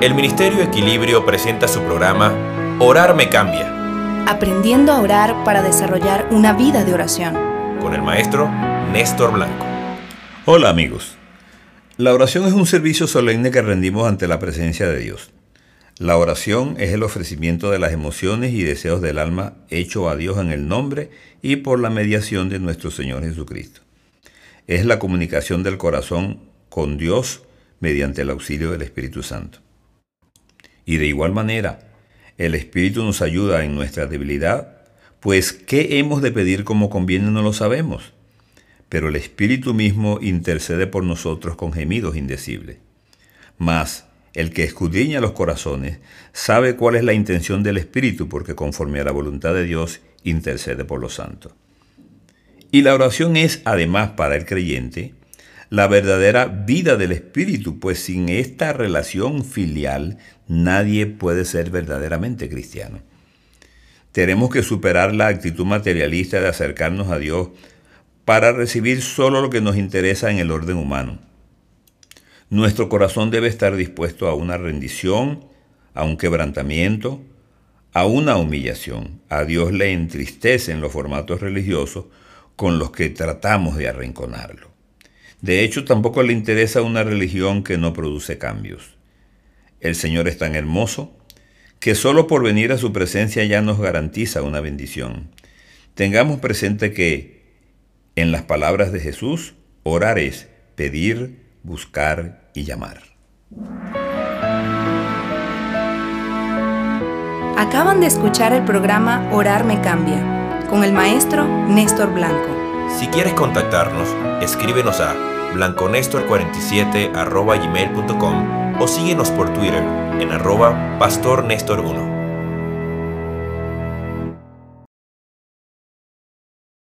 El Ministerio Equilibrio presenta su programa Orar me cambia, Aprendiendo a orar para desarrollar una vida de oración. con el maestro Néstor Blanco. Hola amigos. La oración es un servicio solemne que rendimos ante la presencia de Dios. La oración es el ofrecimiento de las emociones y deseos del alma hecho a Dios en el nombre y por la mediación de nuestro Señor Jesucristo. Es la comunicación del corazón con Dios mediante el auxilio del Espíritu Santo. Y de igual manera, el Espíritu nos ayuda en nuestra debilidad, pues ¿qué hemos de pedir como conviene no lo sabemos? Pero el Espíritu mismo intercede por nosotros con gemidos indecibles. Mas el que escudriña los corazones sabe cuál es la intención del Espíritu, porque conforme a la voluntad de Dios intercede por los santos. Y la oración es, además, para el creyente, la verdadera vida del Espíritu, pues sin esta relación filial nadie puede ser verdaderamente cristiano. Tenemos que superar la actitud materialista de acercarnos a Dios para recibir solo lo que nos interesa en el orden humano. Nuestro corazón debe estar dispuesto a una rendición, a un quebrantamiento, a una humillación. A Dios le entristecen los formatos religiosos con los que tratamos de arrinconarlo. De hecho, tampoco le interesa una religión que no produce cambios. El Señor es tan hermoso que solo por venir a su presencia ya nos garantiza una bendición. Tengamos presente que, en las palabras de Jesús, orar es pedir, buscar y llamar. Acaban de escuchar el programa Orar me cambia con el maestro Néstor Blanco. Si quieres contactarnos, escríbenos a blanconestor47 gmail.com o síguenos por Twitter en arroba pastornestor1.